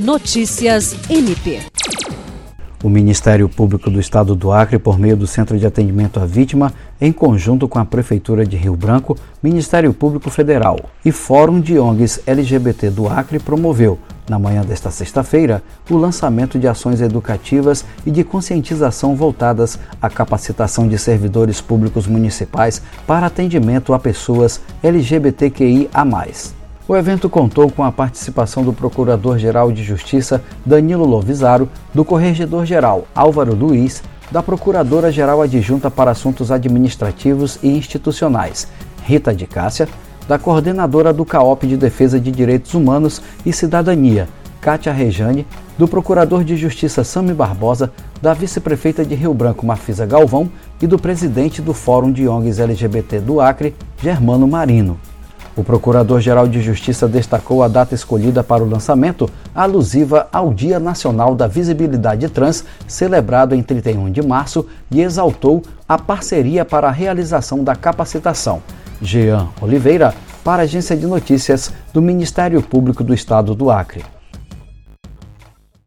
Notícias MP. O Ministério Público do Estado do Acre, por meio do Centro de Atendimento à Vítima, em conjunto com a Prefeitura de Rio Branco, Ministério Público Federal e Fórum de ONGs LGBT do Acre, promoveu, na manhã desta sexta-feira, o lançamento de ações educativas e de conscientização voltadas à capacitação de servidores públicos municipais para atendimento a pessoas LGBTQIA. O evento contou com a participação do Procurador-Geral de Justiça Danilo Lovisaro, do Corregedor-Geral Álvaro Luiz, da Procuradora-Geral Adjunta para Assuntos Administrativos e Institucionais Rita de Cássia, da Coordenadora do CAOP de Defesa de Direitos Humanos e Cidadania Kátia Rejane, do Procurador de Justiça Sami Barbosa, da Vice-Prefeita de Rio Branco Mafisa Galvão e do Presidente do Fórum de ONGs LGBT do Acre, Germano Marino. O Procurador-Geral de Justiça destacou a data escolhida para o lançamento, alusiva ao Dia Nacional da Visibilidade Trans, celebrado em 31 de março, e exaltou a parceria para a realização da capacitação. Jean Oliveira, para a Agência de Notícias do Ministério Público do Estado do Acre.